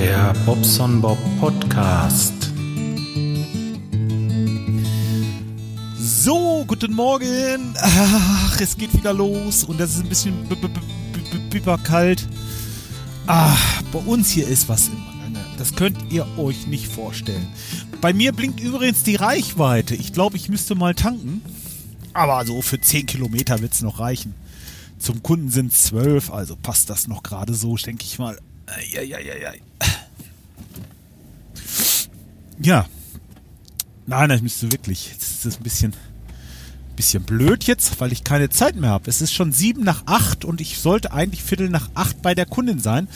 Der Bobson Bob Podcast. So, guten Morgen. Ach, es geht wieder los und das ist ein bisschen kalt. Ach, bei uns hier ist was im Gange. Das könnt ihr euch nicht vorstellen. Bei mir blinkt übrigens die Reichweite. Ich glaube, ich müsste mal tanken. Aber so für 10 Kilometer wird es noch reichen. Zum Kunden sind es 12, also passt das noch gerade so, denke ich mal. Eieieiei. Ja. Nein, ich müsste wirklich. Jetzt ist das ein bisschen, bisschen blöd jetzt, weil ich keine Zeit mehr habe. Es ist schon sieben nach acht und ich sollte eigentlich Viertel nach acht bei der Kundin sein.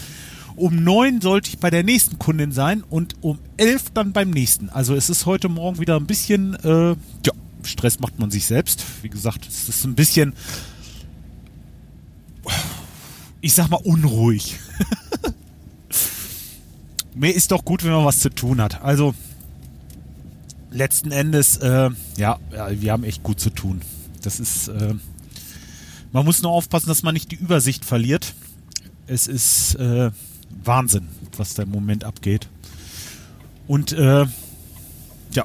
Um neun sollte ich bei der nächsten Kundin sein und um elf dann beim nächsten. Also es ist heute Morgen wieder ein bisschen, äh, ja, Stress macht man sich selbst. Wie gesagt, es ist ein bisschen, ich sag mal, unruhig. Mir ist doch gut, wenn man was zu tun hat. Also, letzten Endes, äh, ja, wir haben echt gut zu tun. Das ist, äh, man muss nur aufpassen, dass man nicht die Übersicht verliert. Es ist äh, Wahnsinn, was da im Moment abgeht. Und äh, ja,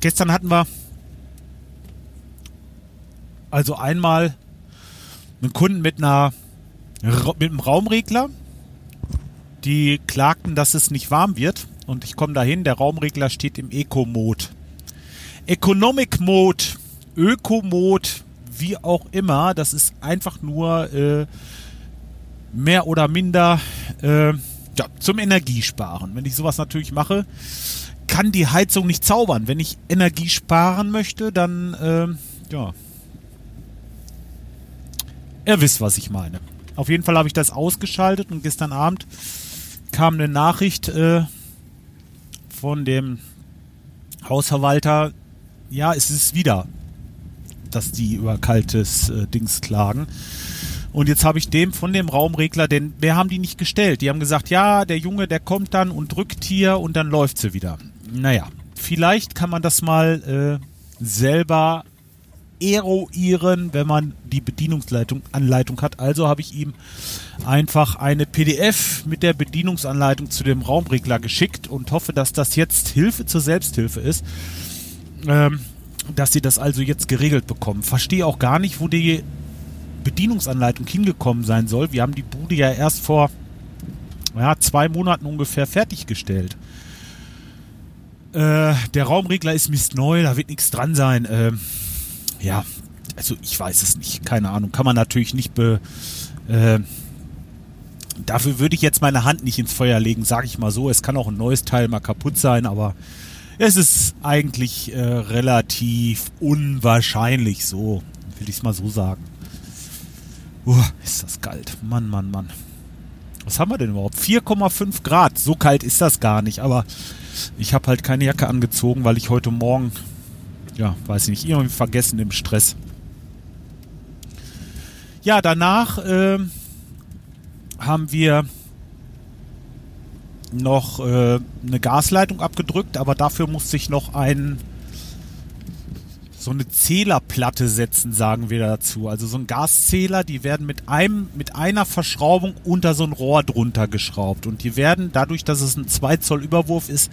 gestern hatten wir also einmal einen Kunden mit einer mit einem Raumregler. Die klagten, dass es nicht warm wird und ich komme dahin, der Raumregler steht im Eco-Mode. Economic Mode, Öko-Mode, wie auch immer, das ist einfach nur äh, mehr oder minder äh, ja, zum Energiesparen. Wenn ich sowas natürlich mache, kann die Heizung nicht zaubern. Wenn ich Energie sparen möchte, dann äh, ja. Ihr wisst, was ich meine. Auf jeden Fall habe ich das ausgeschaltet und gestern Abend kam eine Nachricht äh, von dem Hausverwalter, ja, es ist wieder, dass die über kaltes äh, Dings klagen. Und jetzt habe ich dem von dem Raumregler, denn mehr haben die nicht gestellt. Die haben gesagt, ja, der Junge, der kommt dann und drückt hier und dann läuft sie wieder. Naja, vielleicht kann man das mal äh, selber eruieren, wenn man die Bedienungsanleitung Anleitung hat. Also habe ich ihm einfach eine PDF mit der Bedienungsanleitung zu dem Raumregler geschickt und hoffe, dass das jetzt Hilfe zur Selbsthilfe ist. Ähm, dass sie das also jetzt geregelt bekommen. Verstehe auch gar nicht, wo die Bedienungsanleitung hingekommen sein soll. Wir haben die Bude ja erst vor ja, zwei Monaten ungefähr fertiggestellt. Äh, der Raumregler ist mistneu, da wird nichts dran sein. Ähm, ja, also ich weiß es nicht, keine Ahnung. Kann man natürlich nicht be. Äh, dafür würde ich jetzt meine Hand nicht ins Feuer legen, sage ich mal so. Es kann auch ein neues Teil mal kaputt sein, aber es ist eigentlich äh, relativ unwahrscheinlich so, will ich es mal so sagen. Uh, ist das kalt. Mann, Mann, Mann. Was haben wir denn überhaupt? 4,5 Grad. So kalt ist das gar nicht, aber ich habe halt keine Jacke angezogen, weil ich heute Morgen ja, weiß ich nicht, irgendwie vergessen im Stress. Ja, danach äh, haben wir noch äh, eine Gasleitung abgedrückt, aber dafür musste ich noch ein so eine Zählerplatte setzen, sagen wir dazu. Also so ein Gaszähler, die werden mit einem, mit einer Verschraubung unter so ein Rohr drunter geschraubt. Und die werden, dadurch, dass es ein 2 Zoll Überwurf ist,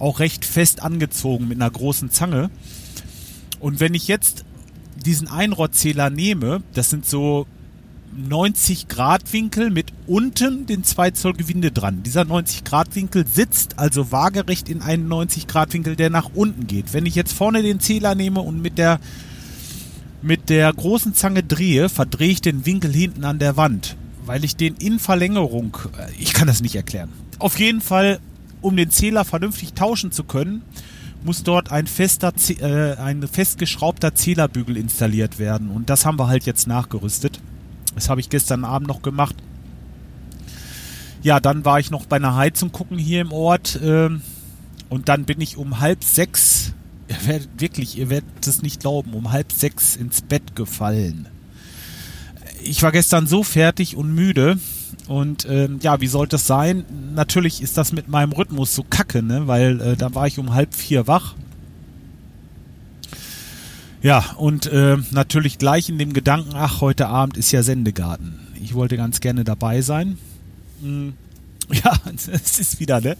auch recht fest angezogen mit einer großen Zange. Und wenn ich jetzt diesen Einrohrzähler nehme, das sind so 90 Grad Winkel mit unten den 2 Zoll Gewinde dran. Dieser 90 Grad Winkel sitzt also waagerecht in einen 90 Grad Winkel, der nach unten geht. Wenn ich jetzt vorne den Zähler nehme und mit der mit der großen Zange drehe, verdrehe ich den Winkel hinten an der Wand, weil ich den in Verlängerung, äh, ich kann das nicht erklären. Auf jeden Fall, um den Zähler vernünftig tauschen zu können, muss dort ein fester, äh, ein festgeschraubter Zählerbügel installiert werden. Und das haben wir halt jetzt nachgerüstet. Das habe ich gestern Abend noch gemacht. Ja, dann war ich noch bei einer Heizung gucken hier im Ort. Äh, und dann bin ich um halb sechs, ihr werdet wirklich, ihr werdet es nicht glauben, um halb sechs ins Bett gefallen. Ich war gestern so fertig und müde, und ähm, ja, wie sollte es sein? Natürlich ist das mit meinem Rhythmus so kacke, ne? Weil äh, da war ich um halb vier wach. Ja, und äh, natürlich gleich in dem Gedanken, ach, heute Abend ist ja Sendegarten. Ich wollte ganz gerne dabei sein. Hm, Ja, es ist wieder, ne?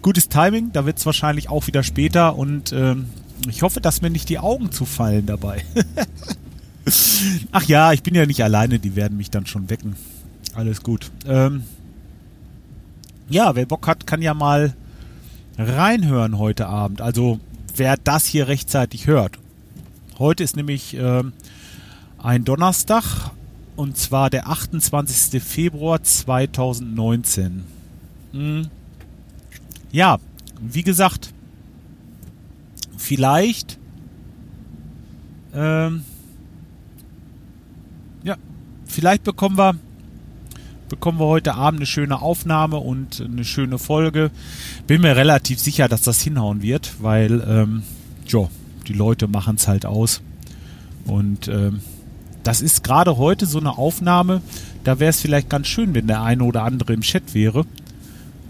Gutes Timing, da wird es wahrscheinlich auch wieder später und ähm, ich hoffe, dass mir nicht die Augen zufallen dabei. Ach ja, ich bin ja nicht alleine, die werden mich dann schon wecken. Alles gut. Ähm, ja, wer Bock hat, kann ja mal reinhören heute Abend. Also wer das hier rechtzeitig hört. Heute ist nämlich ähm, ein Donnerstag und zwar der 28. Februar 2019. Hm. Ja, wie gesagt, vielleicht ähm, ja, vielleicht bekommen wir bekommen wir heute Abend eine schöne Aufnahme und eine schöne Folge. Bin mir relativ sicher, dass das hinhauen wird, weil ähm, jo, die Leute machen es halt aus. Und ähm, das ist gerade heute so eine Aufnahme, da wäre es vielleicht ganz schön, wenn der eine oder andere im Chat wäre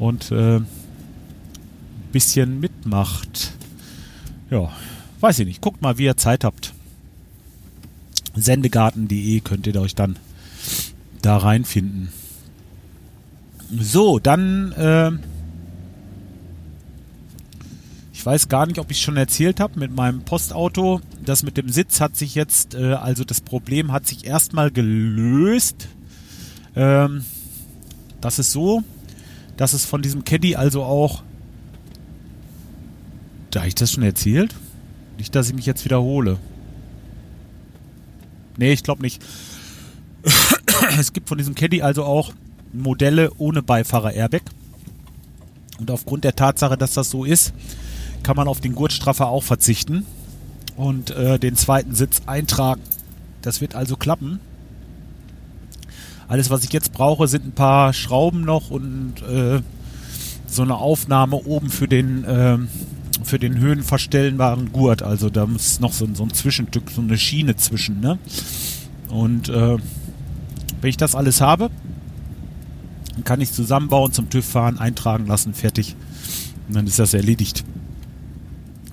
und äh, ein bisschen mitmacht. Ja, weiß ich nicht. Guckt mal, wie ihr Zeit habt. Sendegarten.de könnt ihr euch dann da reinfinden. So, dann, äh, ich weiß gar nicht, ob ich schon erzählt habe mit meinem Postauto. Das mit dem Sitz hat sich jetzt, äh, also das Problem hat sich erstmal gelöst. Ähm, das ist so, dass es von diesem Caddy also auch, da habe ich das schon erzählt? Nicht, dass ich mich jetzt wiederhole. Nee, ich glaube nicht. es gibt von diesem Caddy also auch Modelle ohne Beifahrer-Airbag. Und aufgrund der Tatsache, dass das so ist, kann man auf den Gurtstraffer auch verzichten und äh, den zweiten Sitz eintragen. Das wird also klappen. Alles, was ich jetzt brauche, sind ein paar Schrauben noch und äh, so eine Aufnahme oben für den äh, für den höhenverstellbaren Gurt. Also da muss noch so, so ein Zwischenstück, so eine Schiene zwischen. Ne? Und äh, wenn ich das alles habe, kann ich zusammenbauen, zum TÜV fahren, eintragen lassen, fertig. Und dann ist das erledigt.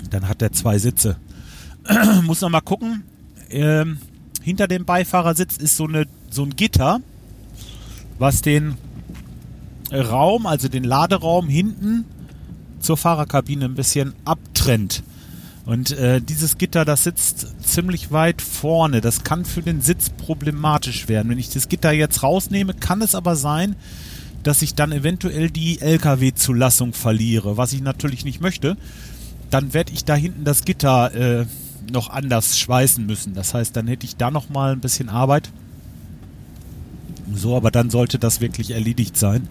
Dann hat er zwei Sitze. Muss noch mal gucken. Ähm, hinter dem Beifahrersitz ist so, eine, so ein Gitter, was den Raum, also den Laderaum hinten zur Fahrerkabine ein bisschen abtrennt. Und äh, dieses Gitter, das sitzt ziemlich weit vorne. Das kann für den Sitz problematisch werden. Wenn ich das Gitter jetzt rausnehme, kann es aber sein, dass ich dann eventuell die LKW-Zulassung verliere, was ich natürlich nicht möchte. Dann werde ich da hinten das Gitter äh, noch anders schweißen müssen. Das heißt, dann hätte ich da noch mal ein bisschen Arbeit. So, aber dann sollte das wirklich erledigt sein.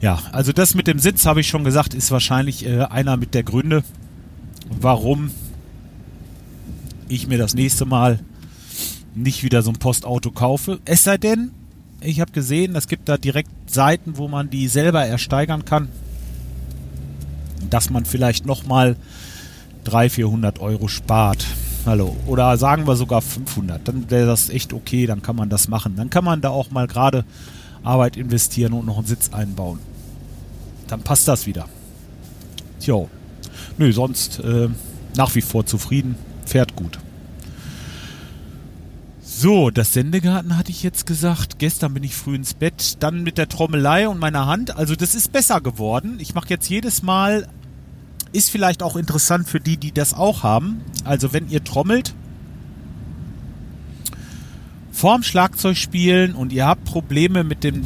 Ja, also das mit dem Sitz, habe ich schon gesagt, ist wahrscheinlich äh, einer mit der Gründe, warum ich mir das nächste Mal nicht wieder so ein Postauto kaufe. Es sei denn, ich habe gesehen, es gibt da direkt Seiten, wo man die selber ersteigern kann, dass man vielleicht nochmal 300, 400 Euro spart. Hallo. Oder sagen wir sogar 500. Dann wäre das echt okay, dann kann man das machen. Dann kann man da auch mal gerade Arbeit investieren und noch einen Sitz einbauen. Dann passt das wieder. Tjo. Nö, sonst äh, nach wie vor zufrieden. Fährt gut. So, das Sendegarten hatte ich jetzt gesagt. Gestern bin ich früh ins Bett. Dann mit der Trommelei und meiner Hand. Also das ist besser geworden. Ich mache jetzt jedes Mal, ist vielleicht auch interessant für die, die das auch haben. Also wenn ihr trommelt, vorm Schlagzeug spielen und ihr habt Probleme mit den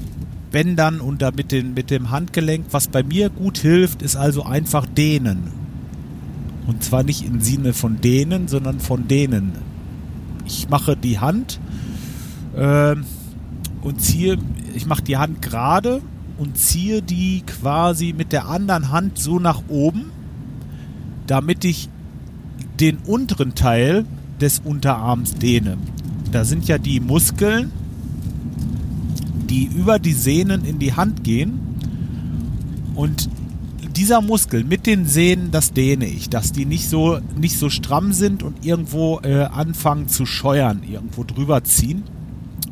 Bändern und mit, den, mit dem Handgelenk, was bei mir gut hilft, ist also einfach dehnen. Und zwar nicht im Sinne von dehnen, sondern von dehnen. Ich mache die Hand äh, und ziehe, ich mache die Hand gerade und ziehe die quasi mit der anderen Hand so nach oben, damit ich den unteren Teil des Unterarms dehne. Da sind ja die Muskeln, die über die Sehnen in die Hand gehen und dieser Muskel mit den Sehnen, das dehne ich, dass die nicht so, nicht so stramm sind und irgendwo äh, anfangen zu scheuern, irgendwo drüber ziehen.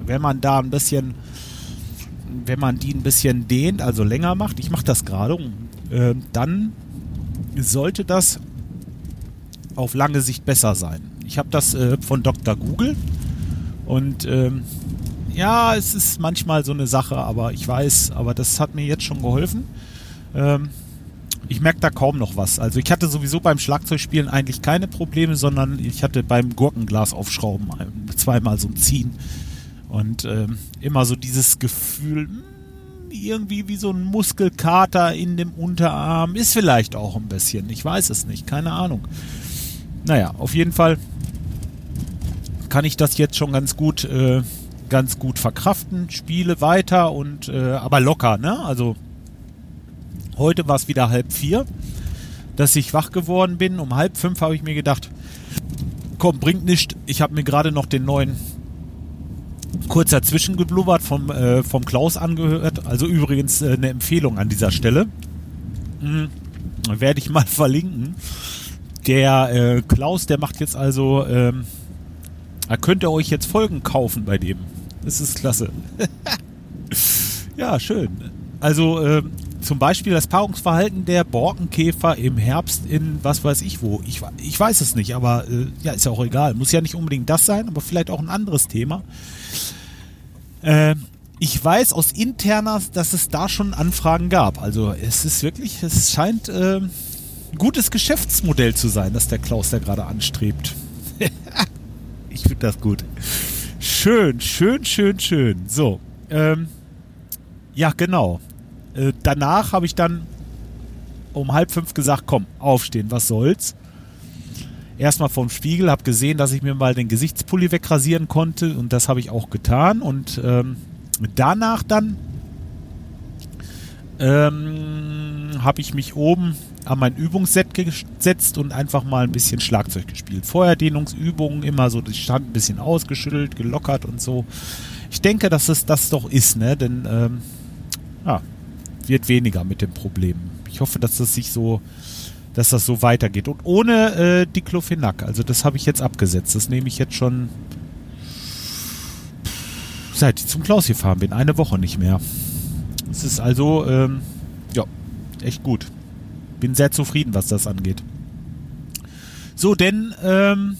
Wenn man da ein bisschen, wenn man die ein bisschen dehnt, also länger macht, ich mache das gerade, äh, dann sollte das auf lange Sicht besser sein. Ich habe das äh, von Dr. Google und ähm, ja, es ist manchmal so eine Sache, aber ich weiß, aber das hat mir jetzt schon geholfen. Ähm, ich merke da kaum noch was. Also ich hatte sowieso beim Schlagzeugspielen eigentlich keine Probleme, sondern ich hatte beim Gurkenglas aufschrauben zweimal so ein Ziehen. Und ähm, immer so dieses Gefühl, hm, irgendwie wie so ein Muskelkater in dem Unterarm. Ist vielleicht auch ein bisschen. Ich weiß es nicht. Keine Ahnung. Naja, auf jeden Fall kann ich das jetzt schon ganz gut, äh, ganz gut verkraften. Spiele weiter und äh, aber locker, ne? Also heute war es wieder halb vier, dass ich wach geworden bin. Um halb fünf habe ich mir gedacht, komm, bringt nichts. Ich habe mir gerade noch den neuen kurz dazwischen geblubbert vom, äh, vom Klaus angehört. Also übrigens äh, eine Empfehlung an dieser Stelle. Mhm. Werde ich mal verlinken. Der äh, Klaus, der macht jetzt also, ähm, da könnt ihr euch jetzt Folgen kaufen bei dem. Das ist klasse. ja, schön. Also äh, zum Beispiel das Paarungsverhalten der Borkenkäfer im Herbst in was weiß ich wo. Ich, ich weiß es nicht, aber äh, ja, ist ja auch egal. Muss ja nicht unbedingt das sein, aber vielleicht auch ein anderes Thema. Äh, ich weiß aus interner, dass es da schon Anfragen gab. Also es ist wirklich, es scheint äh, ein gutes Geschäftsmodell zu sein, das der Klaus da gerade anstrebt. ich finde das gut. Schön, schön, schön, schön. So, ähm, ja genau. Äh, danach habe ich dann um halb fünf gesagt, komm, aufstehen, was soll's. Erstmal vom Spiegel, habe gesehen, dass ich mir mal den Gesichtspulli wegrasieren konnte und das habe ich auch getan. Und ähm, danach dann ähm, habe ich mich oben an mein Übungsset gesetzt und einfach mal ein bisschen Schlagzeug gespielt. Vorher Dehnungsübungen, immer so die Stand ein bisschen ausgeschüttelt, gelockert und so. Ich denke, dass es das doch ist, ne? Denn ähm, ja, wird weniger mit dem Problem. Ich hoffe, dass das sich so, dass das so weitergeht. Und ohne äh, Diclofenac. Also das habe ich jetzt abgesetzt. Das nehme ich jetzt schon seit ich zum Klaus gefahren bin. Eine Woche nicht mehr. Es ist also, ähm, ja, echt gut. Bin sehr zufrieden, was das angeht. So, denn ähm,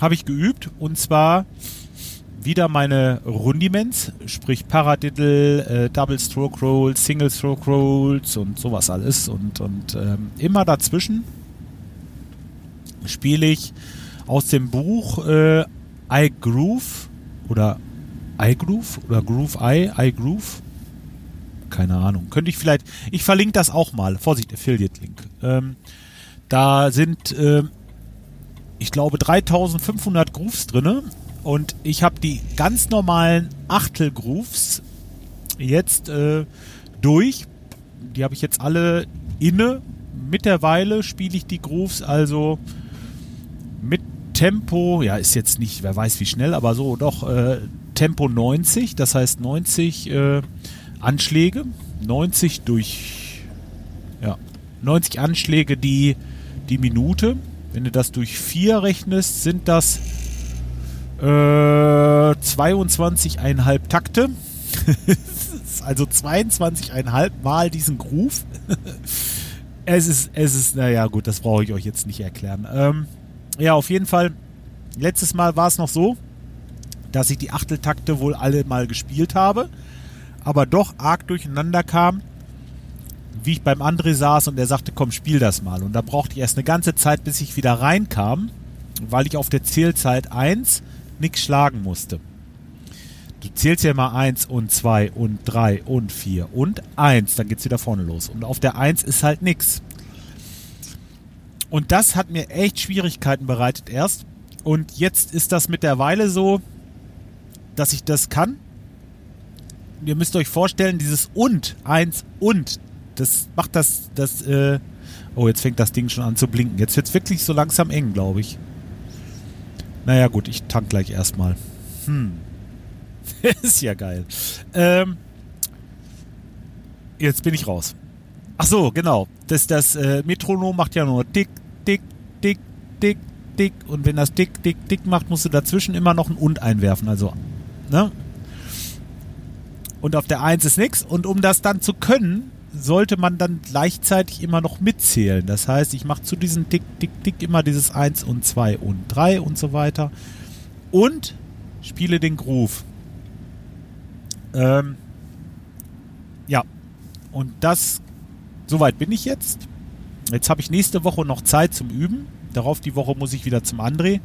habe ich geübt und zwar wieder meine Rundiments, sprich Paradiddle, äh, Double Stroke Rolls, Single Stroke Rolls und sowas alles. Und, und ähm, immer dazwischen spiele ich aus dem Buch äh, I Groove oder I Groove oder Groove I, I Groove. Keine Ahnung. Könnte ich vielleicht. Ich verlinke das auch mal. Vorsicht, Affiliate-Link. Ähm, da sind, äh, ich glaube, 3500 Grooves drinne und ich habe die ganz normalen Achtelgrooves jetzt äh, durch. Die habe ich jetzt alle inne. Mittlerweile spiele ich die Grooves also mit Tempo, ja, ist jetzt nicht, wer weiß wie schnell, aber so doch äh, Tempo 90, das heißt 90 äh, Anschläge, 90 durch, ja, 90 Anschläge die, die Minute. Wenn du das durch 4 rechnest, sind das äh, 22,5 Takte. also 22,5 mal diesen Groove. es ist, es ist, naja, gut, das brauche ich euch jetzt nicht erklären. Ähm, ja, auf jeden Fall. Letztes Mal war es noch so, dass ich die Achteltakte wohl alle mal gespielt habe, aber doch arg durcheinander kam, wie ich beim André saß und er sagte, komm, spiel das mal. Und da brauchte ich erst eine ganze Zeit, bis ich wieder reinkam, weil ich auf der Zählzeit 1 nichts schlagen musste. Du zählst ja immer 1 und 2 und 3 und 4 und 1, dann geht's wieder vorne los. Und auf der 1 ist halt nichts. Und das hat mir echt Schwierigkeiten bereitet erst. Und jetzt ist das mit der Weile so, dass ich das kann. Ihr müsst euch vorstellen, dieses und, 1 und, das macht das, das, äh, oh, jetzt fängt das Ding schon an zu blinken. Jetzt wird's wirklich so langsam eng, glaube ich. Naja, gut, ich tank gleich erstmal. Hm. ist ja geil. Ähm, jetzt bin ich raus. Ach so, genau. Das, das äh, Metronom macht ja nur tick, tick, tick, tick, tick. Und wenn das tick, tick, tick macht, musst du dazwischen immer noch ein und einwerfen. Also, ne? Und auf der 1 ist nichts. Und um das dann zu können, sollte man dann gleichzeitig immer noch mitzählen. Das heißt, ich mache zu diesem Tick, Tick, Tick immer dieses 1 und 2 und 3 und so weiter. Und spiele den Groove. Ähm, ja, und das, soweit bin ich jetzt. Jetzt habe ich nächste Woche noch Zeit zum Üben. Darauf die Woche muss ich wieder zum André.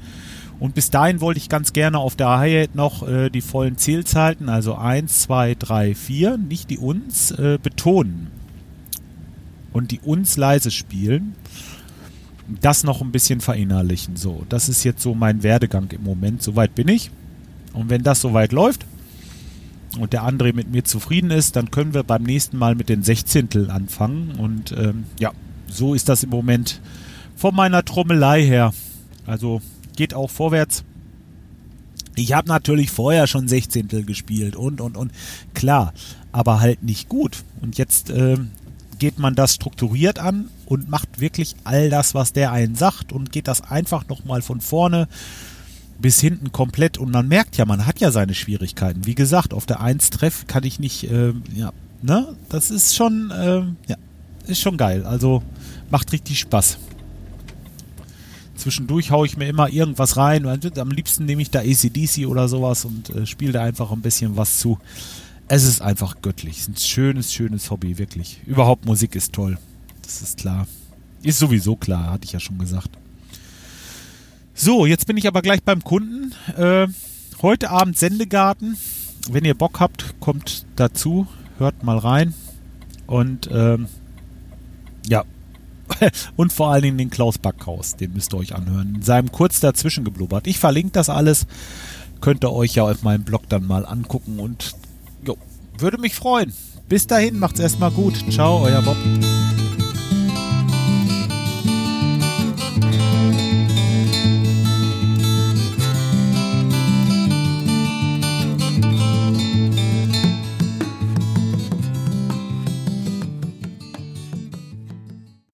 Und bis dahin wollte ich ganz gerne auf der Hi-Hat noch äh, die vollen Zählzeiten, also 1, 2, 3, 4, nicht die uns, äh, betonen. Und die uns leise spielen. Das noch ein bisschen verinnerlichen. So, das ist jetzt so mein Werdegang im Moment. Soweit bin ich. Und wenn das soweit läuft und der André mit mir zufrieden ist, dann können wir beim nächsten Mal mit den Sechzehntel anfangen. Und ähm, ja, so ist das im Moment von meiner Trommelei her. Also geht auch vorwärts. Ich habe natürlich vorher schon Sechzehntel gespielt und und und klar, aber halt nicht gut. Und jetzt äh, geht man das strukturiert an und macht wirklich all das, was der einen sagt und geht das einfach nochmal von vorne bis hinten komplett und man merkt ja, man hat ja seine Schwierigkeiten. Wie gesagt, auf der 1 Treff kann ich nicht, äh, ja, ne, das ist schon, äh, ja, ist schon geil. Also macht richtig Spaß. Zwischendurch haue ich mir immer irgendwas rein. Am liebsten nehme ich da ACDC oder sowas und äh, spiele da einfach ein bisschen was zu. Es ist einfach göttlich. Es ist ein schönes, schönes Hobby, wirklich. Überhaupt Musik ist toll. Das ist klar. Ist sowieso klar, hatte ich ja schon gesagt. So, jetzt bin ich aber gleich beim Kunden. Äh, heute Abend Sendegarten. Wenn ihr Bock habt, kommt dazu. Hört mal rein. Und ähm, ja, und vor allen Dingen den Klaus Backhaus, den müsst ihr euch anhören. In seinem kurz dazwischen geblubbert. Ich verlinke das alles. Könnt ihr euch ja auf meinem Blog dann mal angucken und jo, würde mich freuen. Bis dahin, macht's erstmal gut. Ciao, euer Bob.